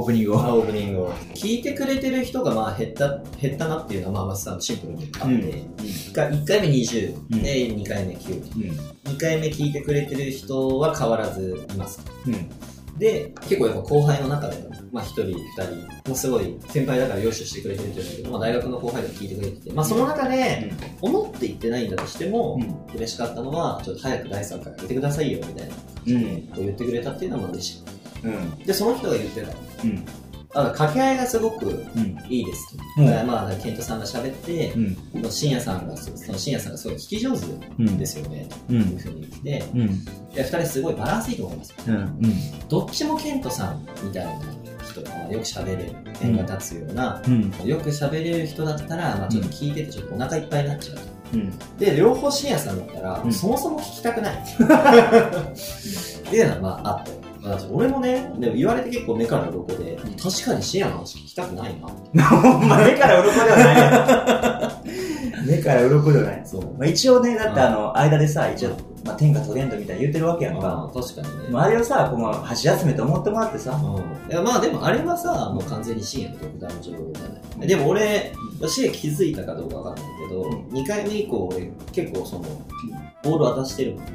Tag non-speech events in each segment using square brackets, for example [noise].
オープニングを。あオープニングを。聞いてくれてる人がまあ減った、減ったなっていうのはまあまずシンプルにあって、1, 回1回目20、うんで2回目9。うん。2回目聞いてくれてる人は変わらずいます。うん。で、結構やっぱ後輩の中でも、まあ一人、二人、もうすごい先輩だから用意してくれてるっていうんだけど、まあ大学の後輩でも聞いてくれてて、まあその中で、思って言ってないんだとしても、うん嬉しかったのは、ちょっと早く第3回やってくださいよ、みたいな、うん。言ってくれたっていうのはまあ嬉しかっうん。た。で、その人が言ってた。うん。あ掛け合いがすごくうん。いいですと。うんだからまあ、ケントさんが喋って、うん。深夜さんが、その深夜さんがすごい聞き上手うんですよね、う。というんふうに言って、うん。いや、二人すごいバランスいいと思います。うん。うん。どっちもケントさんみたいな人が、まあよく喋れる、点が立つような、うん。よく喋れる人だったら、まあちょっと聞いててちょっとお腹いっぱいになっちゃうと。うん。で、両方深夜さんだったら、うんそもそも聞きたくない。[laughs] っていうのはまああって。まあ、俺もね、でも言われて結構目から鱗で、確かに深夜の話聞きたくないな。ほ [laughs] んま、目から鱗ではないね。[laughs] 目から鱗ではない。そう。まあ、一応ね、だってあの、間でさ、一応、まあ、天下トレンドみたいに言ってるわけやんまか。あ、確かにね。まあ、あれをさ、この箸休めと思ってもらってさ、うん、いやまあでもあれはさ、もう完全に深夜の独断の情報じゃない。でも俺、深夜気づいたかどうかわかんないけど、うん2回目以降俺結構その、ボール渡してるもんね。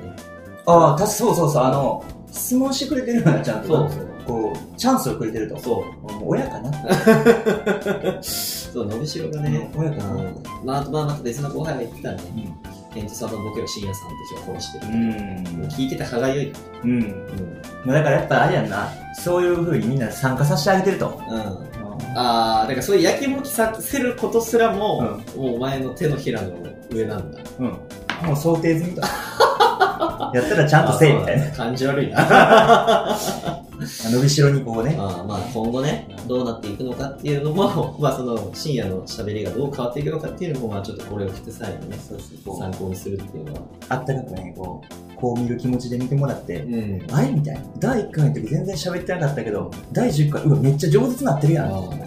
ああ、たそうそうそう、あの、質問してくれてるよな、ちゃんと。そうそう。こう、チャンスをくれてると。そう。もう親かな [laughs] そう、伸びしろがね、親かなうんまあ、あとまあまた別の後輩が言ってたね。ケントさんのボケを深夜さんって人が殺してる。うん。聞いてて歯がゆい。うん。うん。まあだからやっぱあれやんな、そういう風にみんな参加させてあげてると。うん。あー、だからそういうやきもきさせることすらも、うもうお前の手のひらの上なんだ。うん。もう想定済みと。[laughs] やったらちゃんとせえみたいな。な。感じ悪いな。伸びしろにこうね。まあまあ今後ね、どうなっていくのかっていうのも、[laughs] まあその深夜の喋りがどう変わっていくのかっていうのも、まあちょっとこれを聞く際にね、参考にするっていうのは。あったかくね、こう、こう見る気持ちで見てもらって、ん。あれみたいな。第1回の時全然喋ってなかったけど、第10回、うわ、めっちゃ上手になってるやん。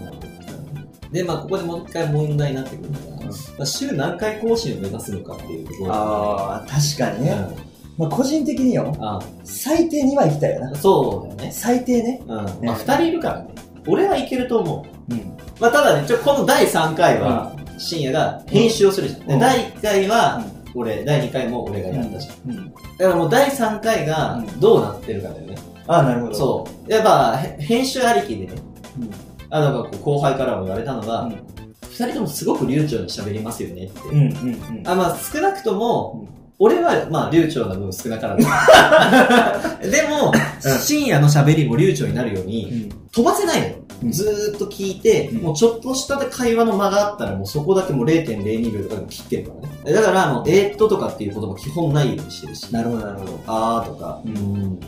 で、まあここでもう一回問題になってくるのが、うんまあ、週何回更新を目指すのかっていうところ。ああ、確かにね。うんまあ個人的によ、あ最低2は行きたいよな。そうだよね。最低ね。うん。ねまあ二人いるからね。俺はいけると思う。うん。まあただね、ちょ、この第3回は、深夜が編集をするじゃん。でうん第1回は、俺、第2回も俺がやったじゃん。うん。だからもう第3回がどうなってるかだよね。ああ、なるほど。そう。やっぱ、へ編集ありきでね、うん。あの、こう後輩からも言われたのが、うん二人ともすごく流暢に喋りますよねって。うん。うん。うん。あ、まあ少なくとも、うん俺は、まあ、流暢な分少なからず。[laughs] でも、深夜の喋りも流暢になるように、飛ばせないのずーっと聞いて、うんもうちょっとした会話の間があったら、もうそこだけもう0.02秒とかでも切ってるからね。だから、もう、えーっととかっていうことも基本ないようにしてるし、なるほど、なるほど。あーとか、ううん、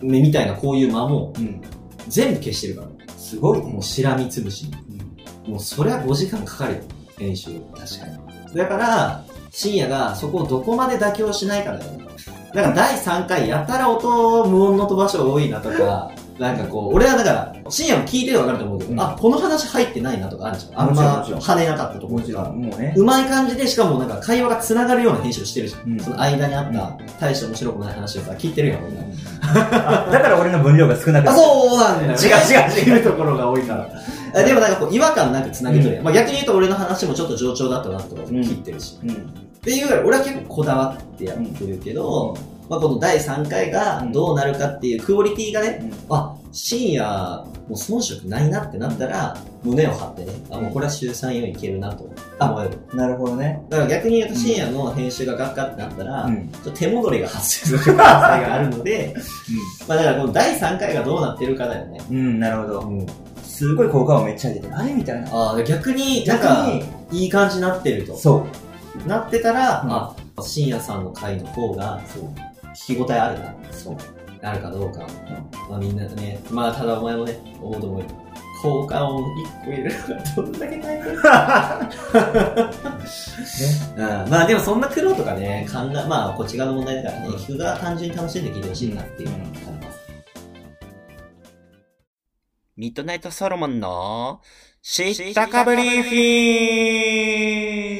みたいなこういう間もうん。全部消してるから。すごいねもう。しらみつぶしに。もうそりゃ5時間かかるよ、編集。確かに。だから、深夜がそこをどこまで妥協しないからだよね。だから第3回やたら音無音の飛ばしが多いなとか、[laughs] なんかこう、俺はだから、深夜も聞いてるわかると思うけど、うんあ、この話入ってないなとかあるじゃん。あんま跳ねなかったとこもちろん、ろとか。もうね。うまい感じで、しかもなんか会話が繋がるような編集してるじゃん。うんその間にあった、大して面白くない話をさ、聞いてるやん、俺あだから俺の分量が少なくなあ、る。そうなんだよ、ね。違う違う違ううところが多いから。あでもなんかこう、違和感なく繋げとるやん。まあ逆に言うと俺の話もちょっと上調だったなとか切ってるし。うん。っていうぐらい、俺は結構こだわってやってるけど、まあ、この第3回がどうなるかっていうクオリティがね、あ、深夜、もう遜色ないなってなったら、胸を張ってね、あ、もうこれは週3、4いけるなと思える。なるほどね。だから逆に言うと深夜の編集がガッカってなったら、うんちょっと手戻りが発生する可能性があるので、[laughs] まあだからこの第3回がどうなってるかだよね。うん、なるほど。うん、すごい効果音めっちゃ出てる。あれみたいな。ああ、逆に、なん逆か、に、いい感じになってると。そう。なってたら、うんあ、深夜さんの回の方が、聞き応えあるな。そう。なるかどうか。まあみんなね、まあただお前もね、思うと思うよ。効果音1個入れるのが [laughs] どんだけ大変 [laughs] [laughs] うん、まあでもそんな苦労とかね、考え、まあこっち側の問題だからね、うん聞く側単純に楽しんで聞いてほしいなっていうのがあります。ミッドナイトソロモンの知ったかぶりフィン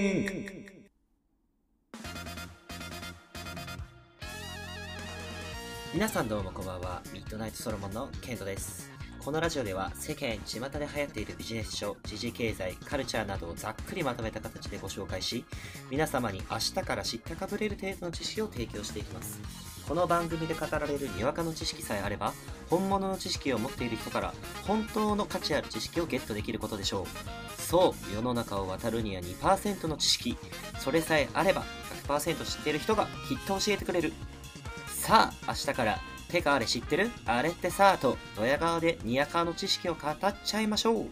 皆さんどうもこんばんは。ミッドナイトソロモンのケントです。このラジオでは世間巷で流行っているビジネス書、時事経済、カルチャーなどをざっくりまとめた形でご紹介し、皆様に明日から知ったかぶれる程度の知識を提供していきます。この番組で語られるにわかの知識さえあれば、本物の知識を持っている人から本当の価値ある知識をゲットできることでしょう。そう、世の中を渡るには2%の知識。それさえあれば100%知っている人がきっと教えてくれる。さあ、明日から、てかあれ知ってる？あれってさあと、ドヤ顔でニヤカの知識を語っちゃいましょう。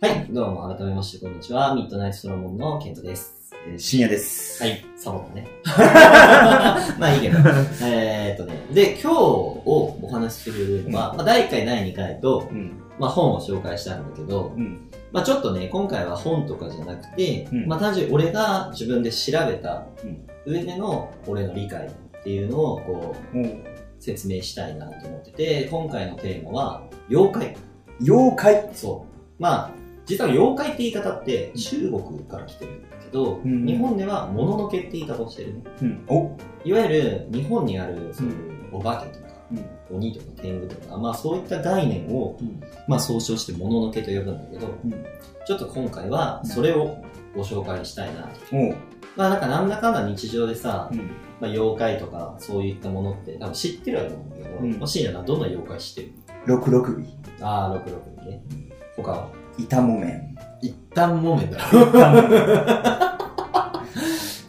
はい、どうも改めましてこんにちは。ミッドナイトソロモンのケントです。えー深夜です。はい、サボンね。[laughs] まあいいけど。えーっとね。で、今日をお話しするのは、まあ第1回、第2回と、うん。まあ本を紹介したんだけど、うん。まあちょっとね、今回は本とかじゃなくて、うんまあ単純に俺が自分で調べたうん上での俺の理解っていうのをこう説明したいなと思ってて、今回のテーマは妖怪。妖怪。そう。まあ、実は妖怪って言い方って中国から来てるんだけど、うん日本ではもののけって言い方をしてるね。うん。お。いわゆる日本にあるそういうお化けとか、うん。鬼とか天狗とか、まあそういった概念を、うん。まあ総称してもののけと呼ぶんだけど、うん。ちょっと今回はそれをご紹介したいなと。まあなんかなんだかんだ日常でさ、うん。まあ妖怪とかそういったものって多分知ってるわと思うんだけど、うんもしいなどんな妖怪知ってる？六六尾。ああ、66ね。他は？板木綿。一旦もめんだろ。[laughs]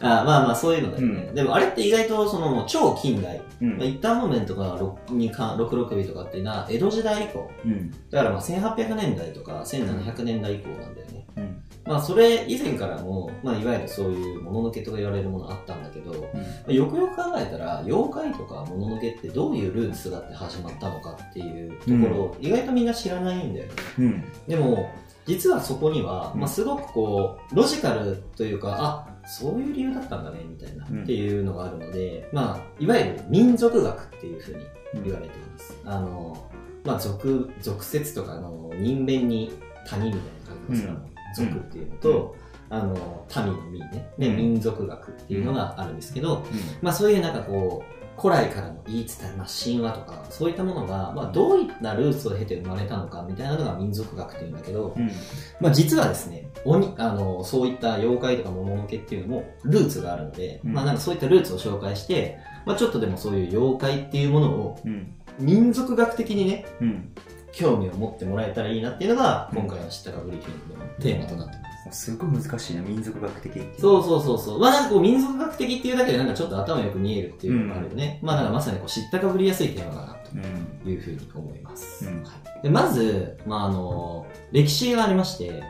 [laughs] あまあまあそういうのだよね。うんでもあれって意外とその超近代。うまあ、。一旦木綿とか六にか六六尾とかっていうのは江戸時代以降。うん。だからまあ1800年代とか1700年代以降なんだよね。うん。まあそれ以前からも、まあいわゆるそういうもののけとか言われるものあったんだけど、まあよくよく考えたら、妖怪とかもののけってどういうルーツがあって始まったのかっていうところを意外とみんな知らないんだよね。うん。でも、実はそこには、うん。まあ、すごくこう、ロジカルというか、あ、そういう理由だったんだね、みたいな、うん。っていうのがあるので、まあ、いわゆる民族学っていうふうに言われています。あの、まあ、俗、俗説とか、あの、人弁に谷みたいな感じの。うん俗っていうのと、あの、民の民ね。で、うん民族学っていうのがあるんですけど、まあそういうなんかこう、古来からの言い伝え、まあ、神話とか、そういったものが、まあどういったルーツを経て生まれたのかみたいなのが民族学っていうんだけど、うん。まあ実はですね、鬼、あの、そういった妖怪とか桃の毛っていうのもルーツがあるので、うんまあなんかそういったルーツを紹介して、まあちょっとでもそういう妖怪っていうものをうん。民族学的にね、うん。興味を持ってもらえたらいいなっていうのが、今回の知ったかぶりフィルムのテーマとなってます。すごい難しいな、民族学的。そうそうそうそう。まあなんかこう民族学的っていうだけでなんかちょっと頭よく見えるっていうのがあるよね。まあなんかまさにこう知ったかぶりやすいテーマだなうん。というふうに思います。うんはいでまず、まああの、歴史がありまして、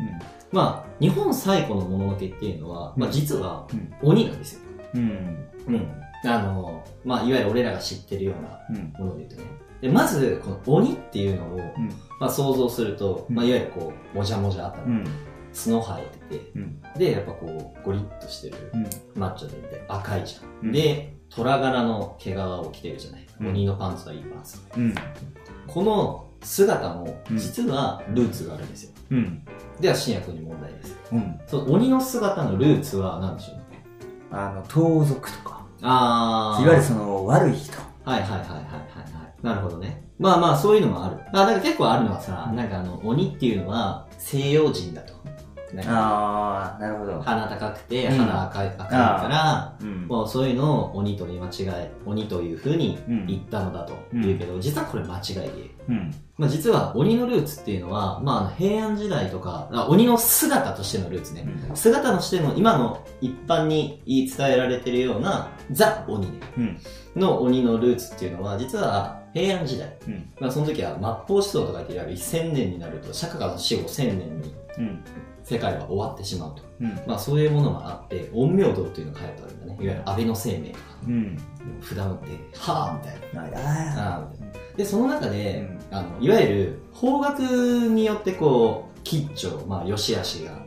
まあ日本最古のもののけっていうのは、まあ実はうん鬼なんですよ。うん。うん。あの、まあいわゆる俺らが知ってるようなうん。もので言うとね。で、まず、この鬼っていうのを、うん。まあ想像すると、うんまあいわゆるこう、もじゃもじゃ頭、うん。角生えてて、うん。で、やっぱこう、ゴリッとしてるうん。マッチョでいて赤いじゃん。うんで、虎柄の毛皮を着てるじゃない。うん鬼のパンツはいいパンツ。うん。この姿も、うん実はルーツがあるんですよ。うん。では、新薬に問題です。うん。その鬼の姿のルーツは何でしょう？あの、盗賊とか。あー。いわゆるその、悪い人。はいはいはいはい。なるほどね。まあまあ、そういうのもある。あ、なんか結構あるのはさ、なんかあの、鬼っていうのは西洋人だと。ああ、なるほど。鼻高くて、うん鼻赤い、赤いから、うん。もうそういうのを鬼と見間違え、鬼という風にうん言ったのだと言うけど、実はこれ間違いで。うん。まあ実は鬼のルーツっていうのは、まああの平安時代とか、あ鬼の姿としてのルーツね。姿としての今の一般に言い伝えられてるようなザ鬼ね。うん。の鬼のルーツっていうのは、実は平安時代。うん。まあその時は末法思想とかっていわゆる1000年になると、釈迦が死後1000年にうん。世界は終わってしまうと。うん。まあそういうものがあって、陰陽道っていうのが流行ったわけだね。いわゆる安倍の生命とか、うん。札をって、はぁみたいな。あみたいなで、その中で、うあの、いわゆる方角によってこう、吉兆、まあ、良し悪しが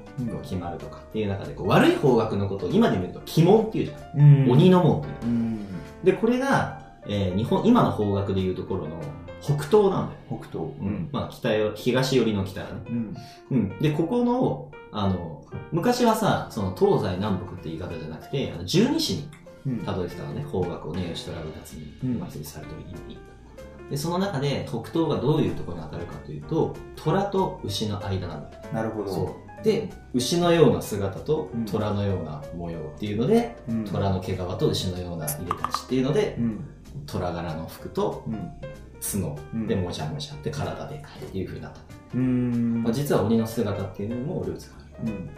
決まるとかっていう中で、こう悪い方角のことを今で見ると鬼門っていうじゃん。うん。鬼の門っていう。うん。で、これが、えー日本、今の方角でいうところの北東なんだよ。北東。うん。まあ、北よ、東寄りの北だね。うん。うん。で、ここの、あの、昔はさ、その東西南北って言い方じゃなくて、あの十二支にうん。たどり着いたのね、方角をね、吉虎部達に、うんまあ、されてる意味。でその中で北東がどういうところに当たるかというと虎と牛の間なんだよなるほど。そうで牛のような姿とうん虎のような模様っていうので、うん。虎の毛皮と牛のような入れたちっていうのでうん。虎柄の服とうん。角うんでもじゃもじゃって体でかいっていう風になった、うん。まあ、実は鬼の姿っていうのにもルーツがあるうん。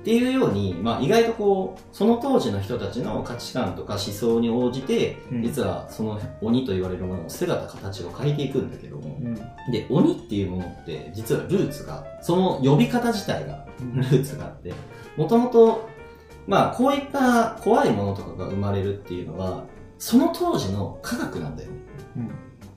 っていうように、まあ、意外とこうその当時の人たちの価値観とか思想に応じて、うん実はその鬼と言われるものの姿形を変えていくんだけども、うん。で鬼っていうものって実はルーツがその呼び方自体がルーツがあってもともとまあこういった怖いものとかが生まれるっていうのはその当時の科学なんだよねうん。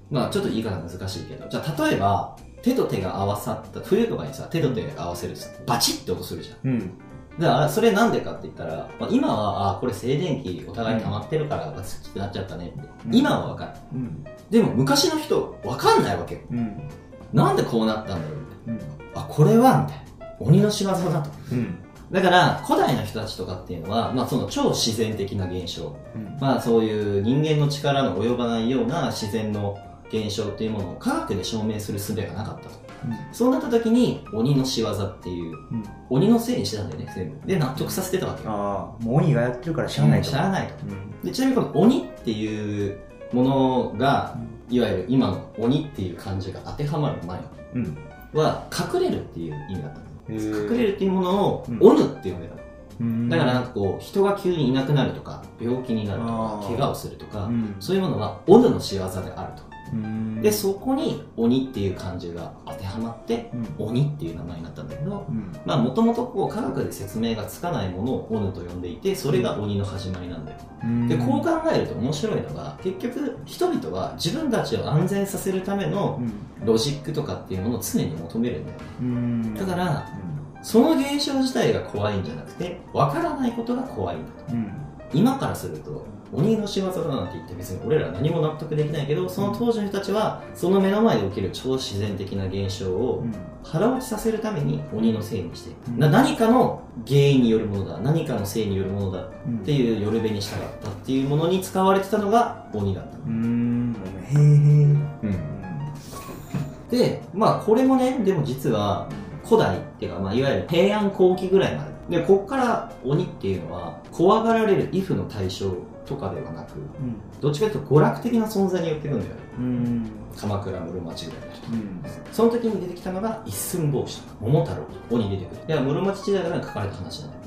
まあちょっと言い方難しいけどじゃあ例えば手と手が合わさった冬とかにさ手と手が合わせるバチッって音するじゃんうん。だからそれなんでかって言ったら、まあ、今はあこれ静電気お互い溜まってるからバチッってなっちゃったねって、うん今はわかるうん。でも昔の人わかんないわけようん。なんでこうなったんだろうみたいうん。なあこれはみたいな鬼の仕業だとうん。だから古代の人たちとかっていうのは、まあ、その超自然的な現象うん。まあそういう人間の力の及ばないような自然の現象っていうものを科学で証明する術がなかったとそうなった時に鬼の仕業っていううん。鬼のせいにしてたんだよね全部で納得させてたわけよああ、もう鬼がやってるから知らないと。知らないとうん。でちなみにこの鬼っていうものがいわゆる今の鬼っていう漢字が当てはまる前うん。は隠れるっていう意味だったの隠れるっていうものをうん鬼って呼んでたのうん。だからなんかこう人が急にいなくなるとか病気になるとか怪我をするとか、うん。そういうものは鬼の仕業であるとうん。でそこに鬼っていう漢字が当てはまってうん。鬼っていう名前になったんだけどもともとこう科学で説明がつかないものを鬼と呼んでいてそれが鬼の始まりなんだようん。でこう考えると面白いのが結局人々は自分たちを安全させるためのうん。ロジックとかっていうものを常に求めるんだよねうん。だからその現象自体が怖いんじゃなくて分からないことが怖いんだとうん。今からすると鬼の仕業だなんて言って別に俺ら何も納得できないけどその当時の人たちはその目の前で起きる超自然的な現象を腹落ちさせるために鬼のせいにして、うんな何かの原因によるものだ何かのせいによるものだうん。っていうよるべに従ったっていうものに使われてたのが鬼だった、うん。へえへえ。でまあこれもねでも実は古代っていうか、まあ、いわゆる平安後期ぐらいまででこっから鬼っていうのは怖がられる畏怖の対象とかではなくうん。どっちかというと娯楽的な存在に寄ってくんだよねうん。鎌倉室町ぐらいだとうん。その時に出てきたのが一寸法師とか桃太郎とか鬼出てくるいや室町時代から書かれた話なんだよ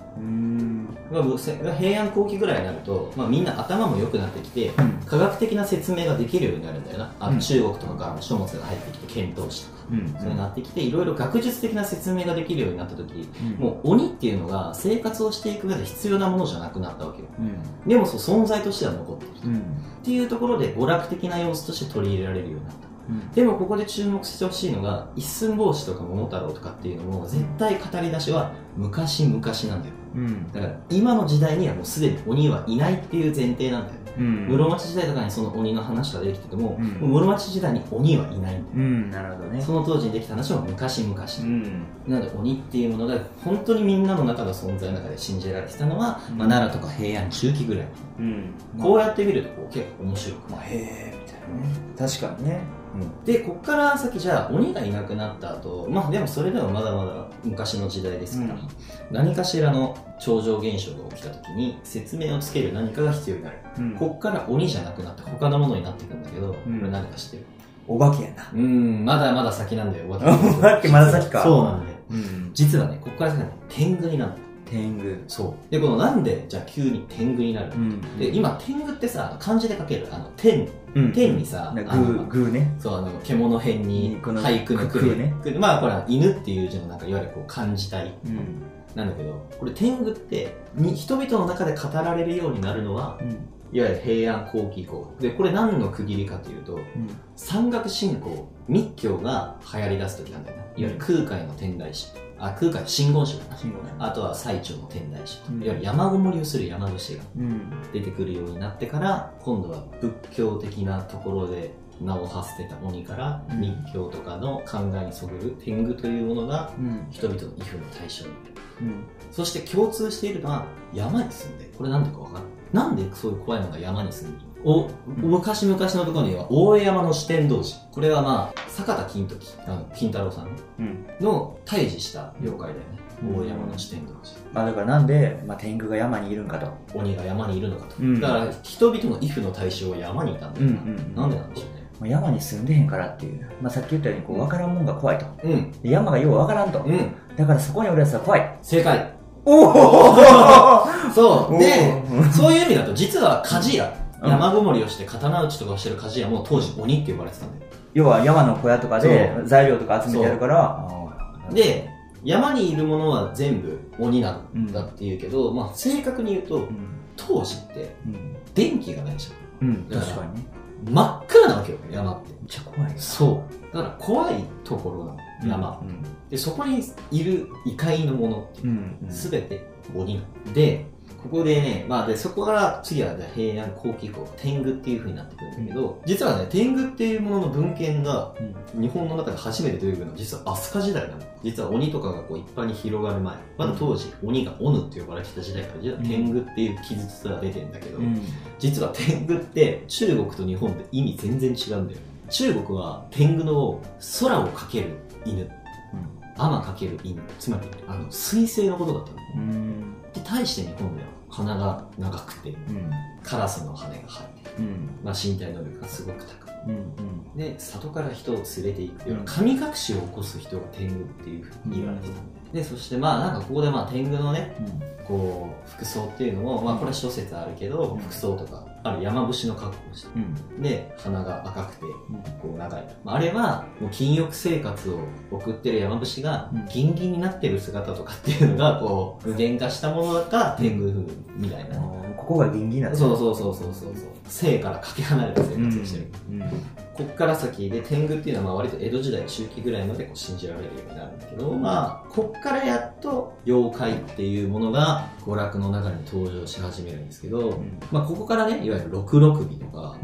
平安後期ぐらいになると、まあ、みんな頭も良くなってきてうん。科学的な説明ができるようになるんだよなあうんの中国とかからも書物が入ってきて遣唐使とかうん。そういうのなってきていろいろ学術的な説明ができるようになった時うん。もう鬼っていうのが生活をしていく上で必要なものじゃなくなったわけようん。でもそう存在としては残ってるうん。っていうところで娯楽的な要素として取り入れられるようになったうん。でもここで注目してほしいのが一寸法師とか桃太郎とかっていうのも絶対語り出しは昔々なんだようん。だから今の時代にはもうすでに鬼はいないっていう前提なんだようん。室町時代とかにその鬼の話ができてても,、うんもう室町時代に鬼はいないんだようん。なるほどね。その当時にできた話は昔々、うん。なので鬼っていうものが本当にみんなの中の存在の中で信じられてたのは、うんまあ、奈良とか平安中期ぐらい、うん。こうやって見るとこう結構面白くまあ、へえ、みたいなね。確かにね。でこっから先じゃあ鬼がいなくなった後まあでもそれでもまだまだ昔の時代ですから、うん。何かしらの超常現象が起きた時に説明をつける何かが必要になる、うん。こっから鬼じゃなくなって他のものになっていくんだけど、うん。これ何か知ってる？お化けやな。うんまだまだ先なんだよおお化け [laughs] まだ先か。そうなんだよ。うん。実はねこっから先はね天狗になる天狗。そうでこのなんでじゃあ急に天狗になる、んで今天狗ってさ漢字で書ける？あの天うん。天にさ、グあのー、グーね。そう、あの、獣編に、俳句の句句ね句まあ、これは犬っていう字のなんか、いわゆるこう、漢字体うん。なんだけど、これ天狗って、に人々の中で語られるようになるのは、うん。いわゆる平安後期以降。で、これ何の区切りかというと、山岳信仰、密教が流行り出す時なんだよな。いわゆる空海の天台宗。あ、空海、真言宗だな。あとは最澄の天台宗。うんいわゆる山ごもりをする山伏がうん。出てくるようになってから今度は仏教的なところで名を馳せてた鬼からうん密教とかの考えにそぐる天狗というものがうん。人々の畏怖の対象になるうん。そして共通しているのは山に住んでこれなんでかわかる？なんでそういう怖いのが山に住んでいるお昔々のところには大江山の四天童子これはまあ坂田金時あの金太郎さんうん。の退治した妖怪だよね、うん。大江山の四天童子まあだからなんで、まあ天狗が山にいるんかと。鬼が山にいるのかと、うん。だから人々の畏怖の対象は山にいたんだよ、んなんでなんでしょうね。まあ山に住んでへんからっていう。まあさっき言ったように、こう、わからんもんが怖いと。うん。で山がようわからんと。うん。だからそこにおるやつは怖い。正解。おお [laughs] そう。でおー！そういう意味だと実は鍛冶屋うん山ごもりをして刀打ちとかをしてる鍛冶屋も当時鬼って呼ばれてたんだよ要は山の小屋とかで材料とか集めてやるから、で山にいるものは全部鬼なんだっていうけど、まあ正確に言うとうん。当時ってうん。電気がないじゃんうん。だから確かにね。真っ暗なわけよ山ってめっちゃ怖い。そうだから怖いところなの山、うん。でそこにいる異界のものってうん。すべて鬼なのでここでね、まあで、そこから次はね平安後期以降、天狗っていう風になってくるんだけど、実はね、天狗っていうものの文献がうん。日本の中で初めて出てくるのは実は飛鳥時代なの。実は鬼とかがこう一般に広がる前、まだ当時鬼が鬼って呼ばれてた時代から、実は天狗っていう記述が出てんだけど、うん。実は天狗って中国と日本って意味全然違うんだよ。中国は天狗の空をかける犬、天かける犬、つまりあの水星のことだったの。うん。で対して日本では鼻が長くてうん。カラスの羽が生えてる、うん。まあ、身体能力がすごく高いうん。で里から人を連れていくよううん。な神隠しを起こす人が天狗っていうふうに言われてたん。でそしてまあなんかここでまあ天狗のねこう服装っていうのもまあこれは諸説あるけど、うん。服装とかある山伏の格好をして。うん。で鼻が赤くてこう長い、まあ、あれはもう禁欲生活を送ってる山伏がうん。ギンギンになってる姿とかっていうのがこう具現化したものが天狗風みたいな、ここがギンギンなんだ。そうそうそうそうそう。そう生からかけ離れた生うん。活をしてる、うん。こっから先で天狗っていうのはまあ割と江戸時代中期ぐらいまでこう信じられるようになるんだけど、まあこっからやっと妖怪っていうものが娯楽の中に登場し始めるんですけど、まあここからねいわゆる六六尾とか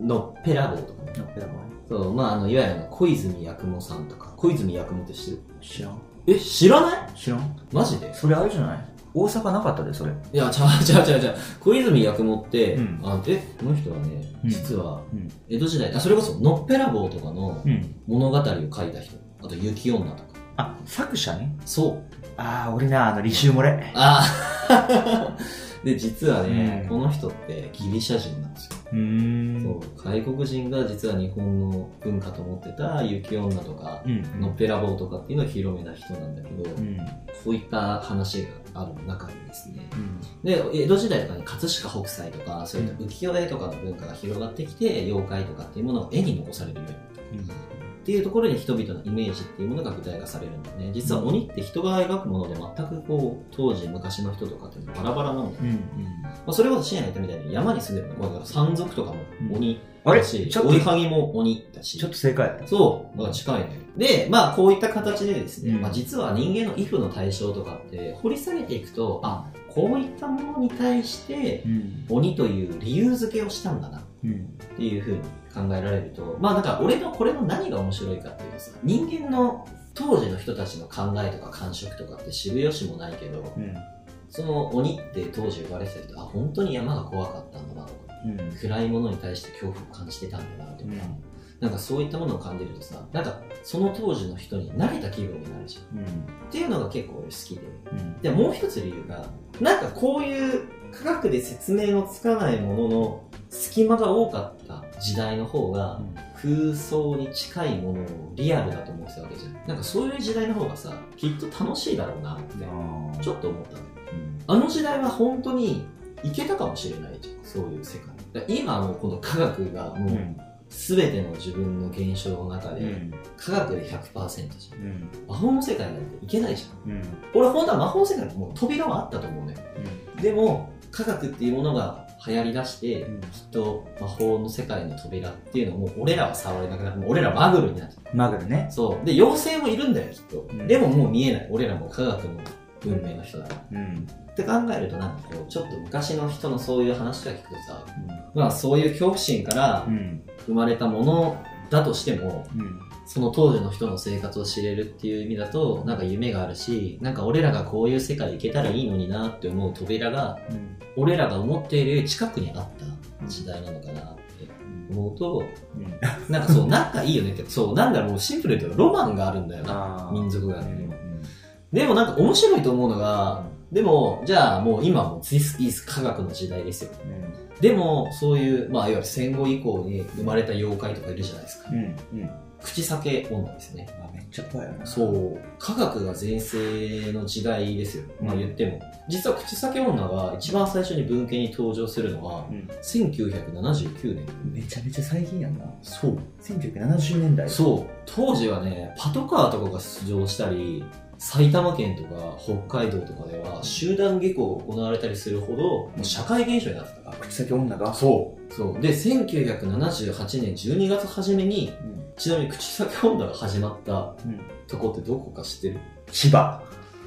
うん。のっぺらぼうとかね。のっぺらぼそうまああのいわゆる小泉八雲さんとか。小泉八雲って知ってる？知らん。え知らない？知らん。マジで？それあれじゃない？大阪なかったで、それ。いやちゃうちゃうちゃうちゃう小泉八雲って、うんあえこの人はねうん実はうん。江戸時代あそれこそのっぺらぼうとかのうん。物語を書いた人あと雪女とかあ、作者ね。そうああ、俺な、あの、履修漏れ。ああ [laughs] で実はね、うんこの人ってギリシャ人なんですよ。そう外国人が実は日本の文化と思ってた雪女とか、うん。のっぺらぼうとかっていうのを広めた人なんだけど、うん。こういった話がある中にですねうん。で江戸時代とかに葛飾北斎とかそういった浮世絵とかの文化が広がってきて妖怪とかっていうものが絵に残されるようになったっていうところに人々のイメージっていうものが具体化されるんだよね実は鬼って人が描くもので全くこう当時昔の人とかってバラバラなんだよ、うん。まあ、それこそ深夜に言ったみたいに山に住んでるのだから山賊とかも鬼だしちょっと追いはぎも鬼だしちょっと正解。そう、だから近いね。で、まあこういった形でですね、うんまあ実は人間の畏怖の対象とかって掘り下げていくと、あ、こういったものに対してうん。鬼という理由付けをしたんだなっうん。ていうふうに考えられると、まあなんか俺のこれの何が面白いかっていうとさ、人間の当時の人たちの考えとか感触とかって知る由もないけど、うん。その鬼って当時言われてた人、あ、本当に山が怖かったんだなとか、うん。暗いものに対して恐怖を感じてたんだなとか、うんなんかそういったものを感じるとさ、なんかその当時の人に慣れた気分になるじゃん。うん。っていうのが結構俺好きで。うん。で、もう一つ理由が、なんかこういう科学で説明のつかないものの隙間が多かった時代の方が空想に近いものをリアルだと思ってたわけじゃん。なんかそういう時代の方がさ、きっと楽しいだろうなってちょっと思ったのよ。あの時代は本当にいけたかもしれないじゃん、そういう世界。今はもうこの科学がもう全ての自分の現象の中で、うん。科学で100%じゃん。うん。魔法の世界なんていけないじゃん。うん。俺本当は魔法の世界にもう扉はあったと思うのよ。でも、科学っていうものが流行り出して、うんきっと魔法の世界の扉っていうのも俺らは触れなくなって、もう俺らバグルになってマグルね。そう。で、妖精もいるんだよ、きっと。うんでももう見えない。俺らも科学の文明の人だから。うん。って考えるとなんかこう、ちょっと昔の人のそういう話が聞くとさ、まあそういう恐怖心からうん。生まれたものだとしても、うん。その当時の人の生活を知れるっていう意味だと、なんか夢があるし、なんか俺らがこういう世界行けたらいいのになって思う扉が、うん。俺らが思っているより近くにあった。時代なのかなって思うと、なんかそう、仲いいよねって、そう、なんだろう、シンプルに言うとロマンがあるんだよな、民族学には。うんでもなんか面白いと思うのが、でも、じゃあもう今も This is 科学の時代ですよ。でも、そういう、まあ、いわゆる戦後以降に生まれた妖怪とかいるじゃないですか。うんうんうん口裂け女ですね。あめっちゃ怖いよなそう。科学が全盛の時代ですよ。まあ言っても。実は口裂け女が一番最初に文献に登場するのは、うん1979年。めちゃめちゃ最近やんなそう。1970年代そう。当時はね、パトカーとかが出場したり、埼玉県とか北海道とかでは集団下校が行われたりするほど、もう社会現象になってた。あ口先女がそう。そう。で、1978年12月初めに、うんちなみに口先女が始まったうんとこってどこか知ってる？千葉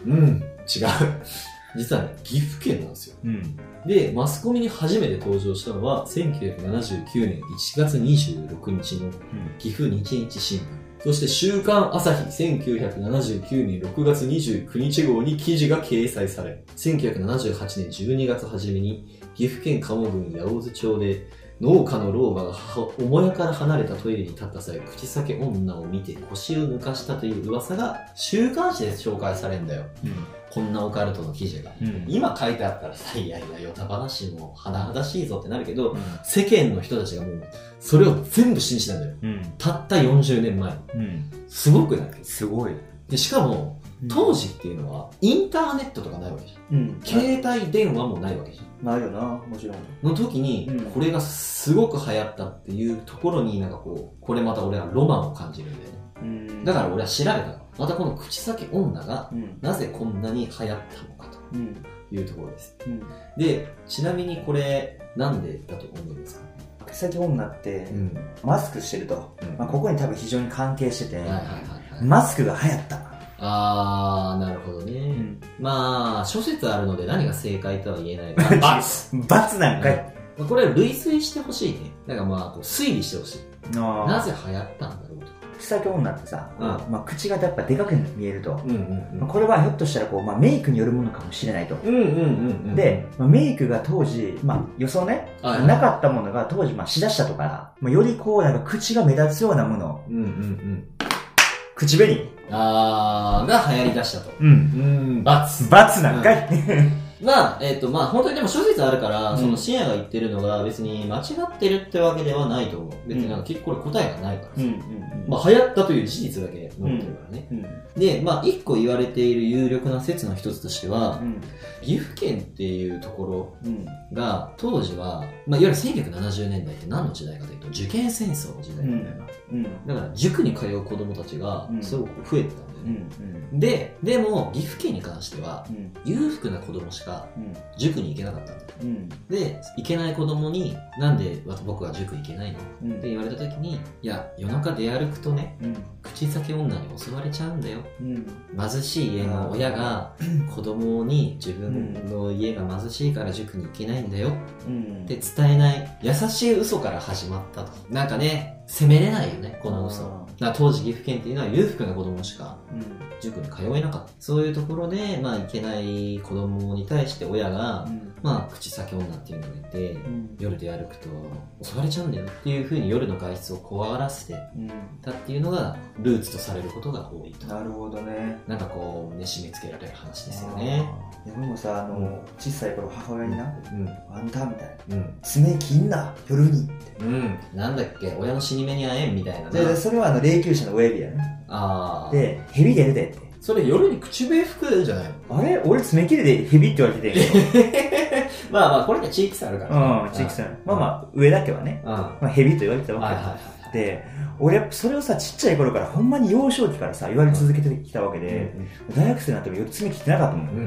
うん。違う。[laughs] 実はね、岐阜県なんですよ。うんで、マスコミに初めて登場したのは、1979年1月26日の岐阜日日新聞。そして週刊朝日1979年6月29日号に記事が掲載され、1978年12月初めに岐阜県鴨郡八百津町で農家の老婆が母親から離れたトイレに立った際、口裂け女を見て腰を抜かしたという噂が週刊誌で紹介されるんだよ。こんなオカルトの記事が。うん今書いてあったらさ、いやいや、ヨタ話も甚だしいぞってなるけど、世間の人たちがもう、それを全部信じたんだよ。うんたった40年前。うんすごくない？すごいで、しかも、当時っていうのは、インターネットとかないわけじゃん。うん携帯電話もないわけじゃん。ないよなもちろんの時にうん、これがすごく流行ったっていうところになんかこう、これまた俺はロマンを感じるんだよね。うんだから俺は調べたの。またこの口先女が、うんなぜこんなに流行ったのかうんというところです。うんで、ちなみにこれ、なんでだと思いますか？口先女ってん。マスクしてるとうんまあここに多分非常に関係しててはいはいはいはい。マスクが流行ったあー、なるほどね。んまあ、諸説あるので何が正解とは言えない [laughs] が。罰罰なんかいまあこれ類推してほしいね。なんかまあ、こう推理してほしい。ななぜ流行ったんだろうと。口先女ってさうんまあ口がやっぱでかく見えるとうんうんまあこれはひょっとしたらこうまあメイクによるものかもしれないとうん。うんうんうんうん。で、まあメイクが当時、まあ予想ね、はいはいなかったものが当時まあしだしたとか、まあ、よりこうなんか口が目立つようなもの、うんうんうん。口紅。あー、が流行り出したと。うん。うん、罰。罰なんかい、まあ、えっ、と、まあ、本当にでも諸説あるから、うんその深夜が言ってるのが別に間違ってるってわけではないと思う。別になんか結構これ答えがないからさ。うんまあ、流行ったという事実だけ残ってるからね。うんで、まあ、一個言われている有力な説の一つとしては、うん岐阜県っていうところうんが、当時は、まあ、いわゆる1970年代って何の時代かというと、受験戦争の時代なんだよな。うん。だから、塾に通う子供たちがう、ん。すごく増えてたんだようんね。で、でも、岐阜県に関しては、うん。裕福な子供しかうん。塾に行けなかったんだよ。うん。で、行けない子供に、なんで僕は塾行けないの？っうん。て言われた時に、いや、夜中出歩くとね、うん。口先女に襲われちゃうんだよ。うん。貧しい家の親が [clears throat] 子供に自分の家が貧しいから塾に行けないんだよ。うん。って伝えない。優しい嘘から始まったと。なんかね、責めれないよね、この嘘。だ当時岐阜県っていうのは裕福な子供しかうん塾に通えなかった。そういうところで、まあ行けない子供に対して親が、まあ口先女っていうのがいて、うん夜出歩くと襲われちゃうんだよっていうふうに夜の外出を怖がらせてうんたっていうのがルーツとされることが多いと。なるほどねなんかこう、ね、締め付けられる話ですよね。いや俺もさあの、うん小さい頃母親になうん。「あんた」みたいなうん。「爪切んな夜に」ってうん。なんだっけ、親の死に目に会えんみたいなそれはあの霊柩車の親指やねああ。で「蛇出るで」ってそれ夜に口笛吹くんじゃないの？あれ？俺爪切りで蛇って言われてて。[laughs] まあまあ、これには地域差あるからうん地域さん。まあまあ上だけはね、あ。うん。まあ、蛇と言われてたわけよ、はいはいはい。で俺やっぱそれをさちっちゃい頃からほんまに幼少期からさ言われ続けてきたわけで、大学生になっても夜爪切ってなかったもん、うんう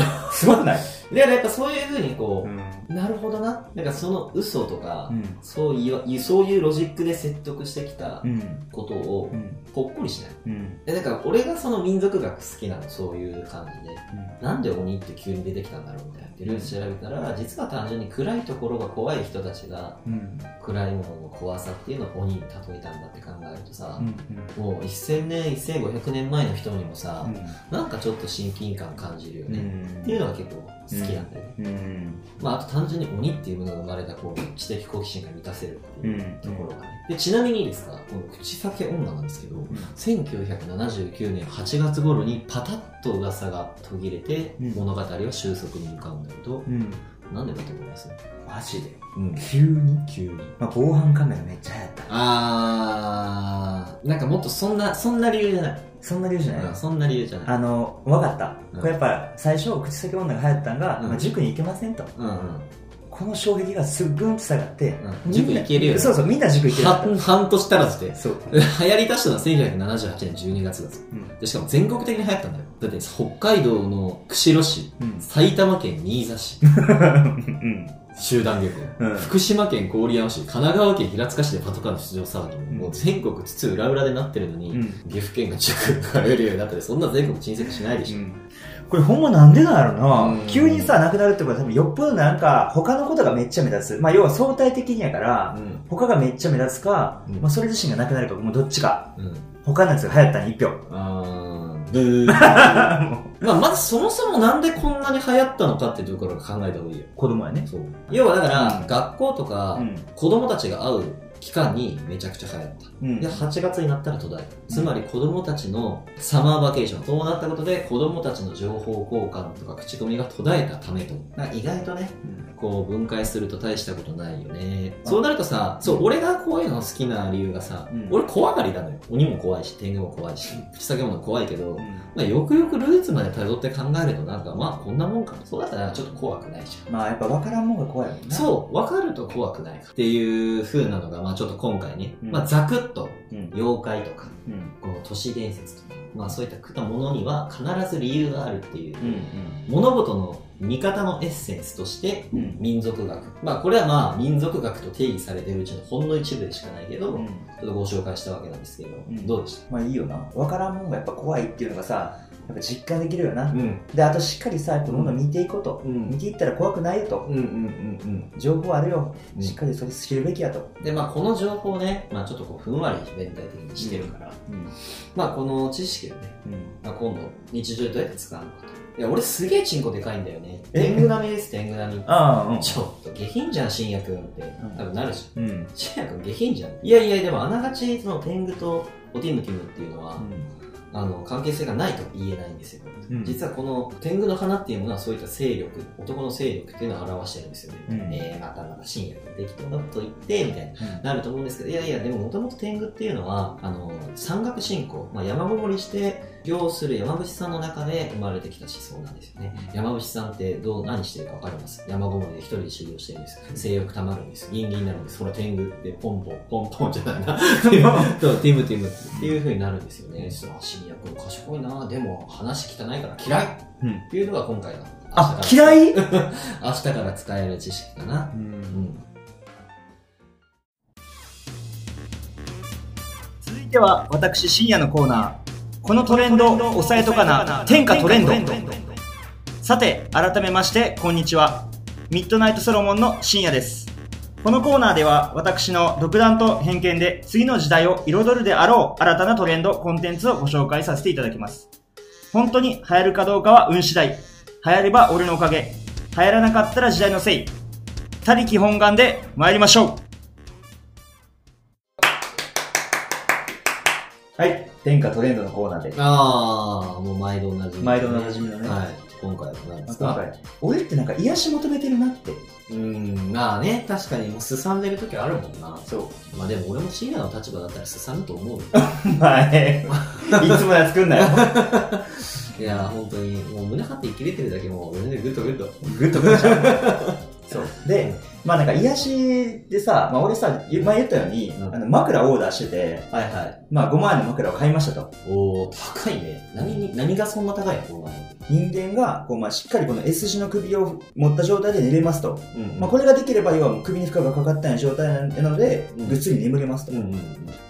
ん。すごくない、[laughs] で、やっぱそういうふうにこんう、なるほどな。なんかその嘘とかう、ん。そういう、そういうロジックで説得してきたうん。ことをう、んほっこりしない。うん。えだから俺がその民族学好きなの、そういう感じで。なんで鬼って急に出てきたんだろうみたいな。でルーツ調べたら、実は単純に暗いところが怖い人たちが、うん。暗いものの怖さっていうのを鬼っに例えたんだって考えるとさう、んもう1000年1500年前の人にもさ、うん。なんかちょっと親近感感じるよね、うん。っていうのが結構好きなんだよね、うん。まあ、あと単純に鬼っていうものが生まれたこう知的好奇心が満たせるっていううんところがね、でちなみにですかこの口裂け女なんですけど、1979年8月頃にパタッと噂が途切れてうん。物語は収束に向かうんだけど、うん。なんでだと思います？マジで？うん。急に？急に。まあ防犯カメラめっちゃ流行ったあー。なんかもっとそんなそんな理由じゃない、そんな理由じゃない。うんそんな理由じゃない。あの分かった。うん。これやっぱ最初口先女が流行ったんが、うん。まあ、塾に行けませんと。うんうんこの衝撃がすっぐんと下がって、うん。塾行けるよね。そうそうみんな塾行ける。ようになっ半半年足らずで。たそう、流行りだしたのは1978年12月だぞ。うん。でしかも全国的に流行ったんだよ。だって北海道の釧路市うん。埼玉県新座市うん。集団下校、うん。福島県郡山市神奈川県平塚市でパトカーの出場騒ぎも、うん。もう全国津々浦々でなってるのに、うん。岐阜県が塾通えるようになっててそんな全国沈積しないでしょ、これほんまなんでなんやろな、うん急にさ、なくなるってことは多分よっぽどなんか他のことがめっちゃ目立つ。まあ要は相対的にやから、うん他がめっちゃ目立つか、うんまあそれ自身がなくなるか、もうどっちか。うん他のやつが流行ったに一票。ブー [laughs] まあまずそもそもなんでこんなに流行ったのかっていうところを考えた方がいいよ子供やね。そう要はだから、うん学校とか、うん。子供たちが会う期間にめちゃくちゃ流行ったうん。で、8月になったら途絶えた。つまり子供たちのサマーバケーション、そうなったことで子供たちの情報交換とか口コミが途絶えたためと。意外とね、こう分解すると大したことないよね。そうなるとさ、そう、俺がこういうの好きな理由がさ、うん俺怖がりなのよ。鬼も怖いし、天狗も怖いし、口先も怖いけど、うんまあ、よくよくルーツまで辿って考えるとなんか、まあこんなもんか。そうだったらちょっと怖くないじゃん。まあやっぱ分からんもんが怖いもんな。そう、分かると怖くないかっていう風なのが、まあちょっと今回ね、うんまあざくっとうん。妖怪とか、うん。この都市伝説とか、まあそういったものには必ず理由があるっていう、うん。物事の見方のエッセンスとしてうん。民族学。まあこれはまあ民族学と定義されてるうちのほんの一部でしかないけど、うん。ちょっとご紹介したわけなんですけど、んどうでした？まあいいよな。分からんもんがやっぱ怖いっていうのがさ、やっぱ実感できるよな。ん。で、あとしっかりさ、やっぱもの見ていこうと。うん見ていったら怖くないよと。うんうんうん情報あるよ。うんしっかりそれ知るべきやと。うん。で、まあこの情報をね、まあちょっとこうふんわり全体的にしてるから、うん。まあこの知識をね、うん。まあ、今度日常でどうやって使うのかと。いや、俺すげえチンコでかいんだよね。え？天狗並みです、天狗並み。ああ、うん。ちょっと下品じゃん、深夜くんって。多分なるじゃん。うん。深夜くん下品じゃん。いやいや、でもあながちその天狗とおティムティムっていうのは、あの、関係性がないと言えないんですよ。うん実はこの天狗の花っていうものはそういった勢力、男の勢力っていうのを表してるんですよね。うんえー、またまた深夜くん適当なこと言って、みたいな。なると思うんですけど、いやいや、でももともと天狗っていうのは、あの、山岳信仰、まあ、山ごもりして、行する山伏さんの中で生まれてきた思想なんですよね。山伏さんってどう、何してるかわかります？山ごもりで一人で修行してるんです。性欲溜まるんです。ギンギンになるんです。それは天狗でポンポン、ポンポンじゃないな。[laughs] そう、ティムティムっていう風になるんですよね。そう、深夜君賢いなでも話汚いから嫌いうん。っていうのが今回の。あ、明日から嫌い？[laughs] 明日から使える知識かな。う。うんん。続いては、私、深夜のコーナー。このトレンド、押さえとかな、天下トレンド。さて、改めまして、こんにちは。ミッドナイトソロモンの深夜です。このコーナーでは、私の独断と偏見で、次の時代を彩るであろう、新たなトレンド、コンテンツをご紹介させていただきます。本当に流行るかどうかは運次第。流行れば俺のおかげ。流行らなかったら時代のせい。他力本願で参りましょう。はい。天下トレンドのコーナーで。ああ、もう毎度おなじみ。毎度おなじみのねはい。今回は何ですか俺ってなんか癒し求めてるなって。うーん、まあね、確かにもうすさんでる時あるもんな。そう。まあでも俺も深夜の立場だったらすさむと思うよ。[laughs] はい。いつもや作んなよ。[laughs] いや、本当に、もう胸張って生きれてるだけもう全然グッドグッド。グッとくるじゃん。そう。で、まあなんか癒しでさ、まあ俺さ、前言ったように、うんあの枕オーダーしてて、はいはい。まあ5万円の枕を買いましたと。おー、高いね。何に、何がそんな高いのこ人間が、こうまあしっかりこの S 字の首を持った状態で寝れますと。ううんまあこれができれば、要はもう首に負荷がかかったような状態なので、うんぐっつり眠れますと。うんうんうん。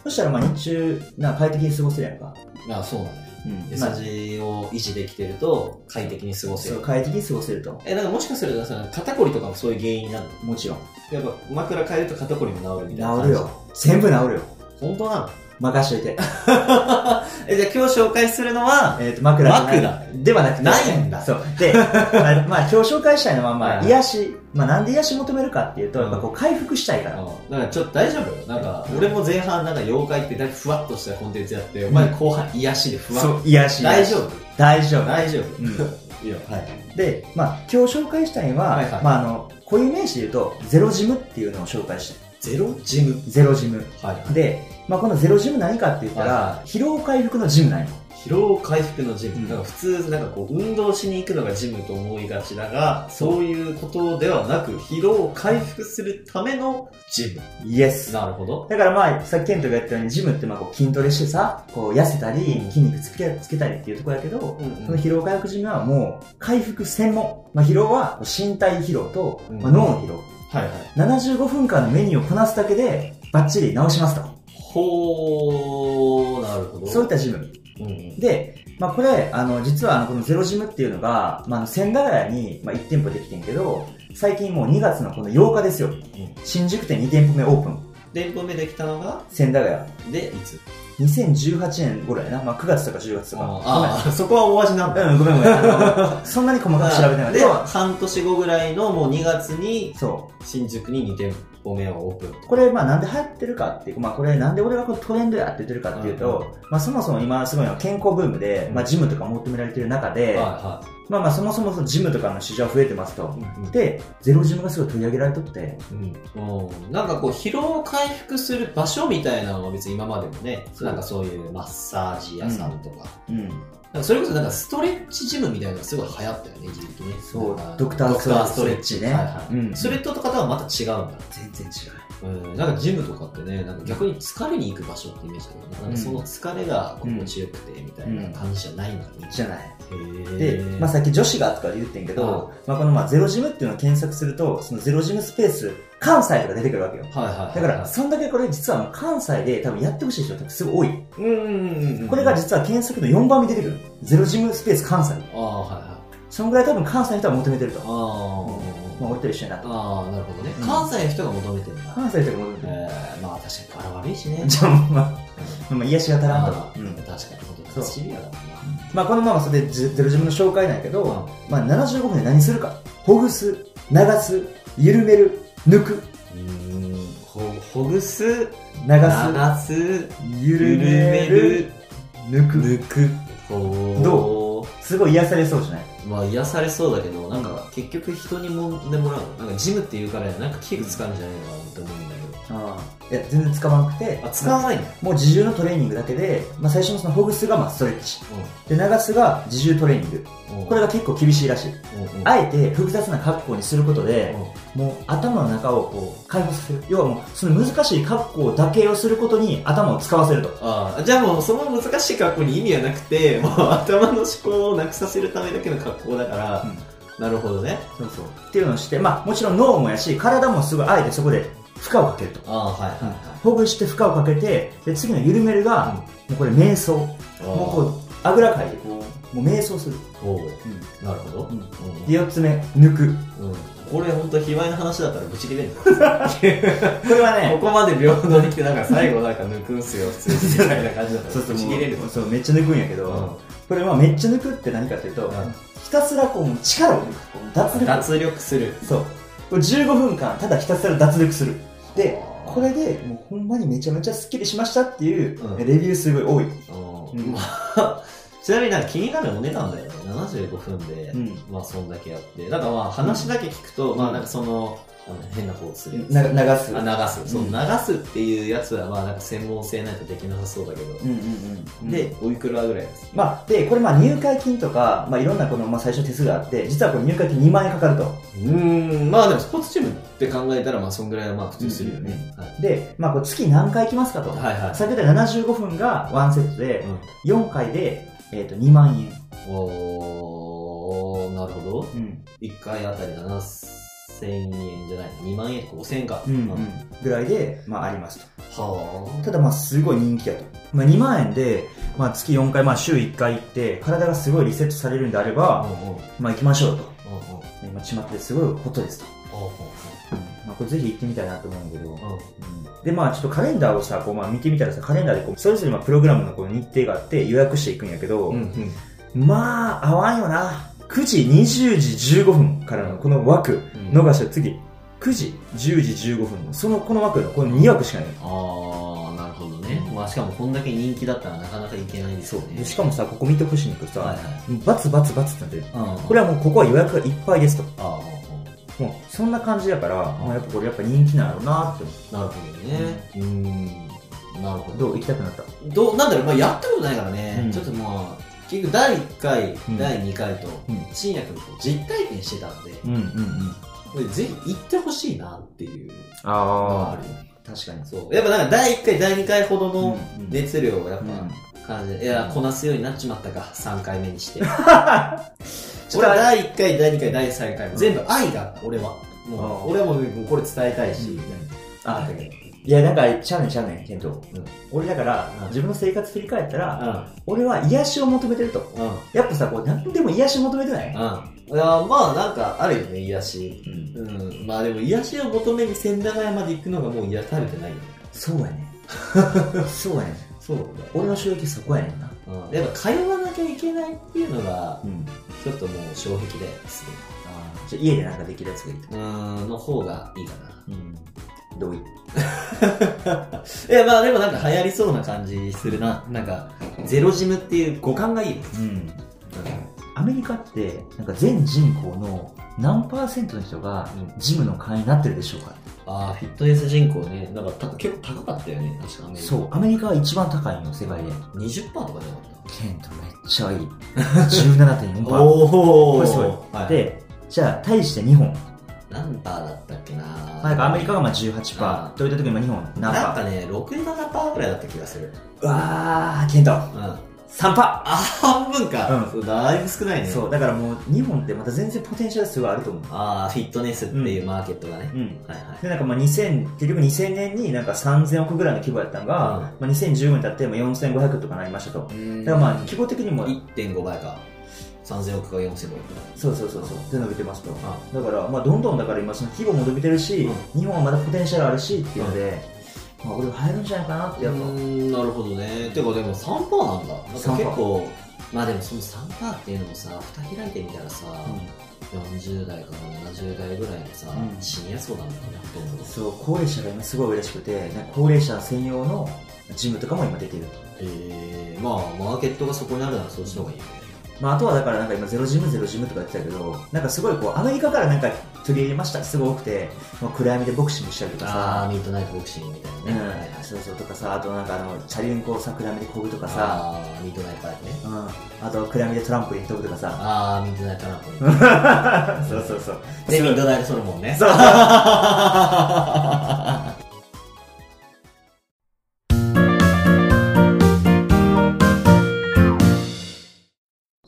そしたらまあ日中、な快適に過ごせるやんか。あそうなんだよ。うん。まあ S 字を維持できてると快適に過ごせる。快適に過ごせると。え、なんかもしかするとさ、肩こりとかもそういう原因になるの？もちろん。やっぱ枕変えると肩こりも治るみたいな感じ？治るよ。全部治るよ。本当なの？任しといて。[laughs] え、じゃあ今日紹介するのは、えっ、と、枕じゃなではなくて、ないんだそう。で、まあ、まあ、今日紹介したいのは、まあ、はい癒し。まあ、なんで癒し求めるかっていうと、うんやっぱこう、回復したいから。うんなんかちょっと大丈夫なんか、俺も前半なんか妖怪ってだいぶふわっとしたコンテンツやって、お前後半癒しでふわっそう、癒し。大丈夫？大丈夫。大丈夫うん [laughs] いいよ。はい。で、まあ、今日紹介したいのは、まあ、あの、固有名詞で言うと、ゼロジムっていうのを紹介したい。ゼロジム？ゼロジム。はい。で、まあ、このゼロジム何かって言ったら、は疲労回復のジムなんよ。疲労回復のジム。うんなんか普通、なんかこう、運動しに行くのがジムと思いがちだが、そういうことではなく、疲労を回復するためのジイエスム。。なるほど。だからまあ、さっきケントが言ったように、ジムってまあこう筋トレしてさ、こう痩せたり、筋肉つけつけたりっていうところやけど、この疲労回復ジムはもう、回復専門。まあ疲労は身体疲労と、うんまあ、脳の疲労。はいはい。75分間のメニューをこなすだけで、バッチリ治しますと。ほー、なるほど。そういったジム。うんうん。で、まあこれ、あの、実はあの、このゼロジムっていうのが、まあ千駄ヶ谷に、まあ1店舗できてんけど、最近もう2月のこの8日ですよ。新宿店2店舗目オープン。店舗目できたのが、千駄ヶ谷。で、いつ？2018年頃やな。まあ9月とか10月とか。ああ、そこは大味なんだ。うん、ごめんごめん。そんなに細かく調べてないけで、ど、半年後ぐらいのもう2月に、そ新宿に2店舗目をオープン。う。これ、まあなんで流行ってるかっていうまあこれなんで俺がこのトレンドやっててるかっていうと、まあそもそも今すごいのは健康ブームで、まあジムとか求められてる中で、はまあまあそもそもそのジムとかの市場は増えてますと。いはい。で、ゼロジムがすごい取り上げられとって、うん、うんなんかこう疲労回復する場所みたいなのは別に今までもね、なんかそういうマッサージ屋さんとか、うん。なんかそれこそなんかストレッチジムみたいなのがすごい流行ったよね、一時期ね。そうドクターストレッチね。ねはいはいうんそれとかとはまた違うんだ。全然違う。うん、なんかジムとかってね、なんか逆に疲れに行く場所ってイメージだよね。なんかその疲れが心地よくてみたいな感じじゃないんだね。じゃない。で、まあ、さっき女子がとか言ってんけど、まあ、このまあゼロジムっていうのを検索すると、そのゼロジムスペース、関西とか出てくるわけよ。はいはいはい。だから、そんだけこれ実はもう関西で多分やってほしい人ってすごい多い。うんうんうんうん。これが実は検索の4番目に出てくる。ゼロジムスペース関西。ああ、はいはい。そのぐらい多分関西の人は求めてると。あまあ、俺と一緒になって。あ、ああ、なるほどね。うん関西の人が求めてるんだ。関西の人が求めてる。えー、まあ確かに柄悪いしね。じゃあ、まあ、まあ、癒しが足らんとあ。ーうん確かに、そうシビアだな。まあ、このままそれでゼゼロジムの紹介なんやけど、まあ、75分で何するか。ほぐす、流す、緩める、抜く、うーん、ほ、ほぐす、流流す、す、緩める、抜く。抜く。ほどすごい癒されそうじゃない？まあ癒されそうだけど、なんか結局人にもんでもらう。なんかジムっていうからなんか器具使うんじゃないのかなって思うんだよ。ああ。いや、全然使わなくて。あ、使わないんだ。もう自重のトレーニングだけで、まあ、最初のそのほぐすがまあストレッチ。で、流すが自重トレーニング。うん。これが結構厳しいらしい。うん、うん、あえて複雑な格好にすることで、うんもう頭の中をこう解放させる。要はもうその難しい格好だけをすることに頭を使わせると。ああ、じゃあもうその難しい格好に意味はなくて、もう頭の思考をなくさせるためだけの格好だから、なるほどね。そうそう。っていうのをして、まあもちろん脳もやし、体もすごいあえてそこで負荷をかけると。ああ、はいはいはい。ほぐして負荷をかけて、で、次の緩めるが、もうこれ瞑想。もうこう、あぐらかいてこう、もう瞑想する。なるほど。うんうんで、四つ目、抜く。うんこれ本当卑猥な話だったらブチ切れる [laughs] これはね、ここまで平等に来てなんか最後なんか抜くんすよ普通にみたいな感じだったらそうそう、ブチ切れるそう、めっちゃ抜くんやけど、うんこれはめっちゃ抜くって何かっていうと、ひたすらこう、力を抜く。脱力。脱力するそう。これ15分間、ただひたすら脱力する。で、これで、もうほんまにめちゃめちゃスッキリしましたっていう、うん。レビューすごい多い。うん。[laughs] ちなみになんか気になるお値段だよね75分で、うん。まあそんだけやって。だからまあ話だけ聞くと、まあなんかそのあの変な方する流す。あ流す、そううん。流すっていうやつはまあなんか専門性ないとできなさそうだけど、うんうんうん。で、おいくらぐらいです？まあ、で、これまあ入会金とか、まあいろんなこの、まあ最初手数があって、実はこれ入会金2万円かかると。うーん。まあでもスポーツチームって考えたらまあそんぐらいはまあ普通するよね、はい。で、まあこれ月何回行きますかと。はいはい。先ほど言った75分がワンセットで、う4回で、えっ、と、2万円。ん、おーなるほどうん。1回あたり7000円じゃない？2万円とか5000円かうん、うん。ぐらいで、まあありますと。はただまあすごい人気やと。まあ2万円で、まあ月4回、まあ週1回行って、体がすごいリセットされるんであれあば、うんうんまあ行きましょうと。うんうん今、巷ですごいホットですと。あまあこれぜひ行ってみたいなと思うんだけど。あうんで、まあちょっとカレンダーをさ、こうまあ見てみたらさ、カレンダーでこう、それぞれまあプログラムのこの日程があって予約していくんやけど、うんまあ合わんよな。9時、20時15分からのこの枠、逃したら次、9時、10時15分の、その、この枠の、この2枠しかない。ああなるほどね、まあ、しかもこんだけ人気だったらなかなかいけないですよね。でしかもさ、ここ見てほしいんだけどさ、はいはい。バツバツバツってなってる。うん。これはもうここは予約がいっぱいですと。ああもうそんな感じだから、まあ、やっぱこれやっぱ人気なんやろうなって。思う。なるほどね。うん。なるほど。どう行きたくなった？どうなんだろう、まあ、やったことないからね、うん。ちょっとまあ結局第1回、うん。第2回とうん。新薬の実体験してたんで、うんうんうん。これぜひ行ってほしいなっていうのがああるよ確かに。そう。やっぱなんか第1回第2回ほどのうんうん。熱量をやっうん。ぱ感じで、いやこなすようになっちまったか3回目にして。[laughs] 俺は第1回第2回第3回も全部愛があった。俺は。もあー。う俺はもうもうこれ伝えたいし、ああったけどいや、なんか、ちゃうねんちゃうねん、ケント。うん俺だから、うん自分の生活振り返ったら、うん俺は癒しを求めてると。うんやっぱさ、こう、何でも癒し求めてない？うん。いや、まあなんかあるよね、癒し。うん。うん。まあでも癒しを求めに千駄ヶ谷まで行くのがもう癒されてないよね。そうやね。[laughs] そうやね。そう。俺の衝撃そこやねんな。うん。やっぱ通わなきゃいけないっていうのが、うん。ちょっともう障壁だよ、すじゃあ家でなんかできるやつがいいと。うん、の方がいいかな。うん。同意。[laughs] いや、まあでもなんか流行りそうな感じするな。なんか、ゼロジムっていう五感がいいよ。うん。アメリカって、なんか全人口の何パーセントの人がうんジムの会員になってるでしょうか、ああ、フィットネス人口ね。なんかた結構高かったよね、確かね。そう、アメリカが一番高いの、世界で。20%とかじゃなかっケントめっちゃいい。17.4%。[laughs] た。おこれすごい。はい、で、じゃあ、対して日本。何パーだったっけななんかアメリカがまあ18%あ。といった時に今日本何パー？なんかね、6、7%ぐらいだった気がする。うわー、ケント。うん。3%! あ、半分か。うんだいぶ少ないね。そう、だからもう日本ってまた全然ポテンシャルすごいあると思う。ああ、フィットネスっていうマーケットがね。うん。はいはい。で、なんかまあ2000、結局2000年になんか3000億ぐらいの規模やったのが、うんまあ2015年経っても4500とかなりましたと。だからまあ規模的にも、1.5倍か。3000億か4000億か。そうそうそうそう、で伸びてますと。あだからまあどんどんだから今その規模も伸びてるし、う日本はまだポテンシャルあるしっていうので、まあ俺は入るんじゃないかなってやっぱ。ん、なるほどね。てかでも3%なんだ。なんか3%結構、まあでもその3%っていうのもさ、蓋開いてみたらさ、40代から70代ぐらいのさ、うんシニア層なんだよね、ほとんど。そう、高齢者が今すごい嬉しくて、高齢者専用のジムとかも今出てる。えー、まあ、マーケットがそこにあるならそうした方がいいよね。まあ、あとはだからなんか今ゼロジムゼロジムとか言ってたけど、なんかすごいこうアメリカからなんか取り入れましたすごい多くて、もう暗闇でボクシングしたりとかああ、さ、ミートナイトボクシングみたいなね。うんそうそうとかさ、あとなんかあの、チャリンコをさ、暗闇で漕ぐとかさ、ああ、ミートナイトパイプね。うん、あと暗闇でトランポリン飛ぶとかさ、ああ、ミートナイトトランポリン。[laughs] そうそうそう。で、ミートナイトソロモンね。そう [laughs]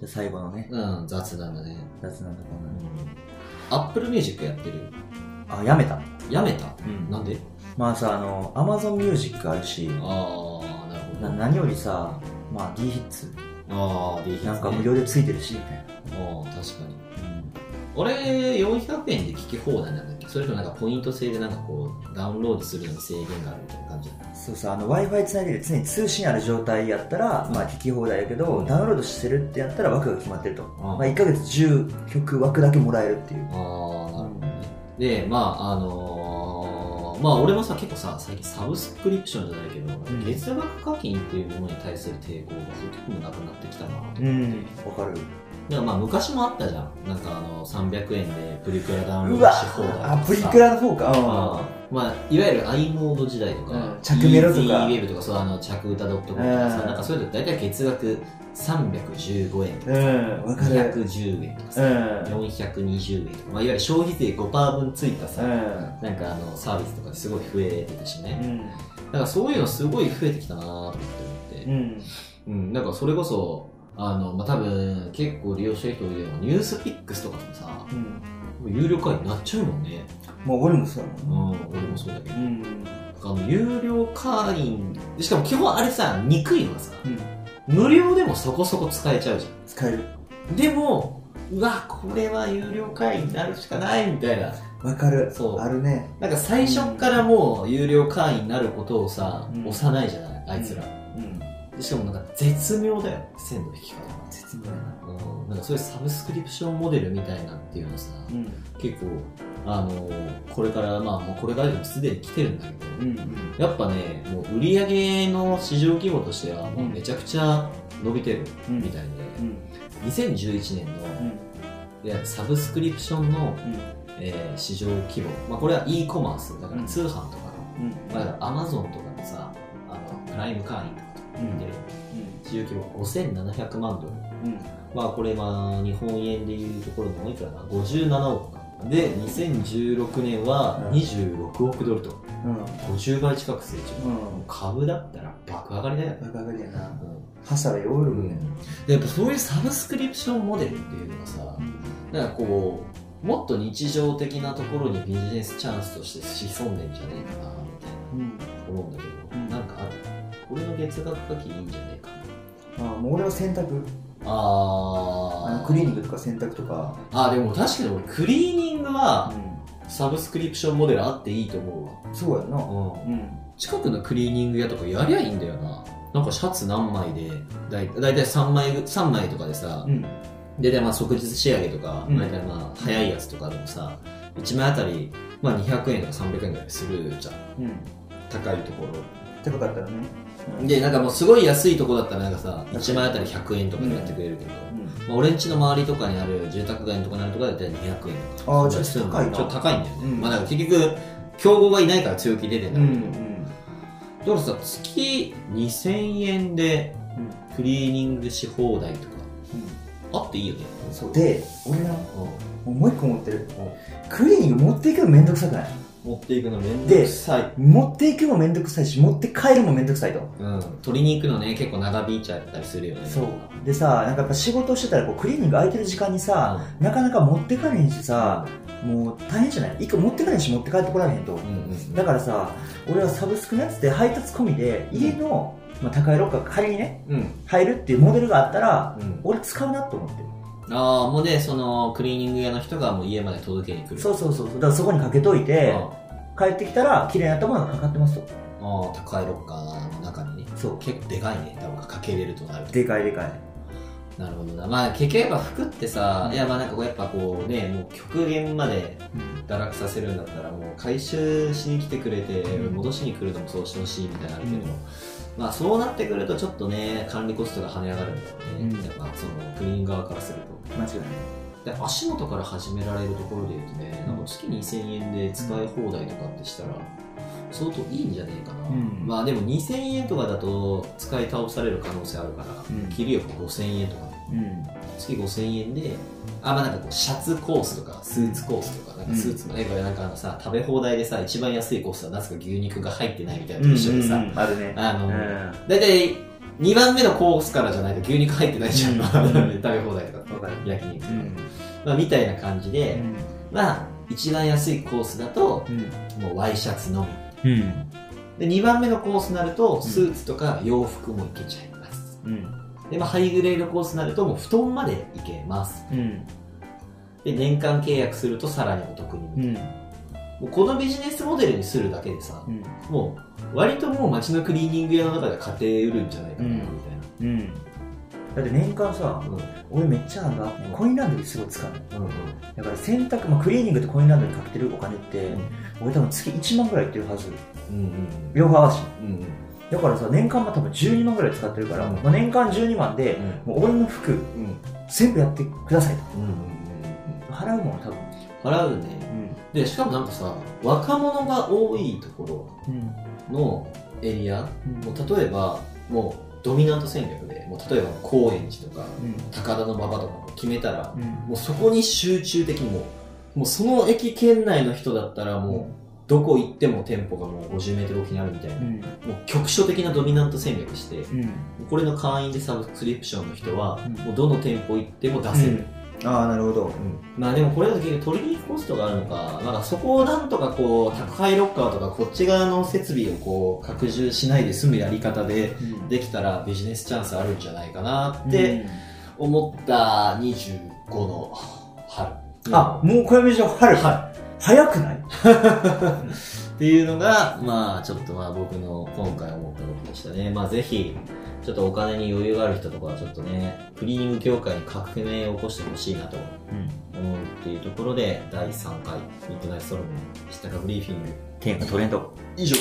じゃあ最後のね、うん、雑談だね。雑談のコーナー Apple Music やってる？あ、やめた。やめた？うん。なんで？まあさ、あの、 Amazon Music あるし、ああ、なるほど。な何よりさ、まあ D ヒッツ、ああ、でいいなんか無料でついてるし、みたいな。ああ、確かに。俺、400円で聞き放題なんだっけそれともなんかポイント制でなんかこう、ダウンロードするのに制限があるみたいな感じそうさ、あの Wi-Fi つないで常に通信ある状態やったら、まあ聞き放題やけど、うんダウンロードしてるってやったら枠が決まってると。あまあ1ヶ月10曲枠だけもらえるっていう。ああ、なるほどね。で、まあ、あのーまあ俺もさ、結構さ、最近サブスクリプションじゃないけど、ん月額課金っていうものに対する抵抗がほとんどなくなってきたなと。うん、わかる。だからまあ昔もあったじゃん。なんかあの、300円でプリクラダウンロードし放題とかさあ、プリクラの方か。あまあ、いわゆる i モード時代とか、うん着メロとか e ウェブとか、そう、あの、着歌 .com とかさ、うんなんかそういうの大体月額315円とか、うん、わかる。210円とかうさ、ん。420円とか、まあ、いわゆる消費税5%分ついたさ、うん。なんかあの、サービスとかすごい増えてたしね。うん。だからそういうのすごい増えてきたなと思って思って。うん。うん、なんかそれこそ、あの、まあ、多分結構利用してる人いるよニュースピックスとかもさ、うん。もう有料会員になっちゃうもんね。もう俺もそうだうんもん。、俺もそうだけど。うん。あの、有料会員、しかも基本あれさ、憎いのがさ、うん。無料でもそこそこ使えちゃうじゃ使える。ん。でも、うわ、これは有料会員になるしかないみたいなわかる。そうあるね。なんか最初っからもう有料会員になることをさ、うん押さないじゃないあいつら、うん。でしかもなんか絶妙だよ鮮度引き方が絶妙やな。うんなんかそういうサブスクリプションモデルみたいなっていうのさ、うん。結構あのこれからまあもうこれからでもすでに来てるんだけど、うん。やっぱねもう売り上げの市場規模としてはもうめちゃくちゃ伸びてるみたいで、うん。2011年のうん。いわゆるサブスクリプションの、うん。えー市場規模、まあ、これは e コマースだからうん通販とかの、うん。まあ、だからアマゾンとかのさあのプライム会員とかと見てる市場規模5700万ドル。うん。まあこれまあ日本円でいうところのいくらだ57億か。で2016年はうん。26億ドルと。うん。50倍近く成長、うん。株だったら爆上がりだよ。ね、わかるやな。うん。ハサウェイオールね。でやっぱそういうサブスクリプションモデルっていうのがさ、なんかこうもっと日常的なところにビジネスチャンスとして潜んでんじゃねえかなみたいうん。な思うんだけど、るこれの月額課金いいんじゃねえかなあもう俺は洗濯、あーあのクリーニングとか洗濯とか、あでも確かに俺クリーニングはサブスクリプションモデルあっていいと思そうやな。うわ、うん、うん。近くのクリーニング屋とかやりゃいいんだよななんかシャツ何枚でだいだいたい3枚ぐ三枚とかでさ、うん。で、で、まあ、即日仕上げとか、うん大体まあ、早いやつとかでもさ、1枚あたり、まあ、200円とか300円ぐらいするじゃん。うん。高いとこ高かったらね。ろ。で、なんかもうすごい安いとこだったらなんかさ、1枚あたり100円とかでやってくれるけど、まあ、俺ん家の周りとかにある住宅街のとこにあるとこだったら200円とか。あーちょっと高いなちょっと高いんだよね。うんまあ、だから結局、競合がいないから強気出てんだうん。けど、だからさ、月2000円でクリーニングし放題とか、あっていいよね。そう。で、俺な、うもうもう一個持ってる。クリーニング持っていくのめんどくさくない？ん持っていくのめんどくさい。持っていくのもめんどくさいし、持って帰るのもめんどくさいと。うん、取りに行くのね結構長引いちゃったりするよねそう。でさ、なんかやっぱ仕事してたらこうクリーニング空いてる時間にさ、なかなか持ってかれへんしさ、もう大変じゃない？一個持ってかれへんし持って帰ってこられへんと。うんうんだからさ、俺はサブスクのやつで配達込みで、家の、まあ、高いロッカーが仮にね、うん入るっていうモデルがあったら、うん俺使うなと思ってる。ああもうねそのクリーニング屋の人がもう家まで届けに来る。そうそうそう。だからそこにかけといて、帰ってきたら綺麗な頭がかかってますと。ああ高いロッカーの中にね。そう。結構でかいね。多分かけれるとなると。でかいでかい。なるほどな。まあ結局やっぱ服ってさ、いやまあなんかこうやっぱこうねもう極限まで堕落させるんだったらもう回収しに来てくれて、うん。戻しに来るのもそうしてほしいみたいなのあるけど、うんまあそうなってくるとちょっとね管理コストが跳ね上がるんだろうね、うん。やっぱそのクリーニング側からすると。間違いない。で足元から始められるところで言うとね、なんか月2000円で使い放題とかってしたら、相当いいんじゃねえかな、うん。まあでも2000円とかだと使い倒される可能性あるから、うん。切りよく5000円とかね。うん。月5000円であまあなんかこうシャツコースとかスーツコースとかなんかスーツもね、これなんかあのさ食べ放題でさ一番安いコースはなぜか牛肉が入ってないみたいなのと一緒でさ、あるね。あの、うん。大体2番目のコースからじゃないと牛肉入ってないじゃん、うん [laughs] 食べ放題とか焼肉、うん。まあ、みたいな感じで、まあ一番安いコースだとうん。もうワイシャツのみうん。で2番目のコースになるとスーツとか洋服もいけちゃいます、うん。で、まあ、ハイグレードコースになるともう布団までいけますうん。で年間契約するとさらにお得に、うん。もうこのビジネスモデルにするだけでさ、うん。もう割ともう街のクリーニング屋の中で家庭売るんじゃないかな、うんみたいうん。だって年間さ、な俺めっちゃなんか、コインランドリーすごい使うの。うんうんだから洗濯、まあ、クリーニングとコインランドリーにかけてるお金って、うん俺多分月1万ぐらいいってるはず。うんうん両方合わせて。うんうんだからさ、年間も多分12万ぐらい使ってるから、うんまあ、年間12万で、もう俺の服、うん全部やってくださいと。払うもん、多分。うん払うねでしかもなんかさ若者が多いとこうん。ろのエリアうん。もう例えばもうドミナント戦略でもう例えば高円寺とかうん。高田の馬場とかも決めたらうん。もうそこに集中的にもうもうその駅圏内の人だったらもうどこ行っても店舗がもう50メートル沖にあるみたいな、うん。もう局所的なドミナント戦略してうん。これの会員でサブスクリプションの人はうんもうどの店舗行っても出せる、ああ、なるほど。まあでもこれだと結局取りに行くコストがあるのか、なんかそこをなんとかこう、宅配ロッカーとかこっち側の設備をこう、拡充しないで済むやり方でできたらビジネスチャンスあるんじゃないかなって思った25の春。あ、もう暦上春。は早くない？[laughs] っていうのが、まあ、ちょっとまあ僕の今回思ったことでしたね。まあぜひ、ちょっとお金に余裕がある人とかはちょっとね、クリーニング業界に革命を起こしてほしいなとうん。思うっていうところで、第3回ミッドナイトソロモン、したかブリーフィング。天下トレンド。以上。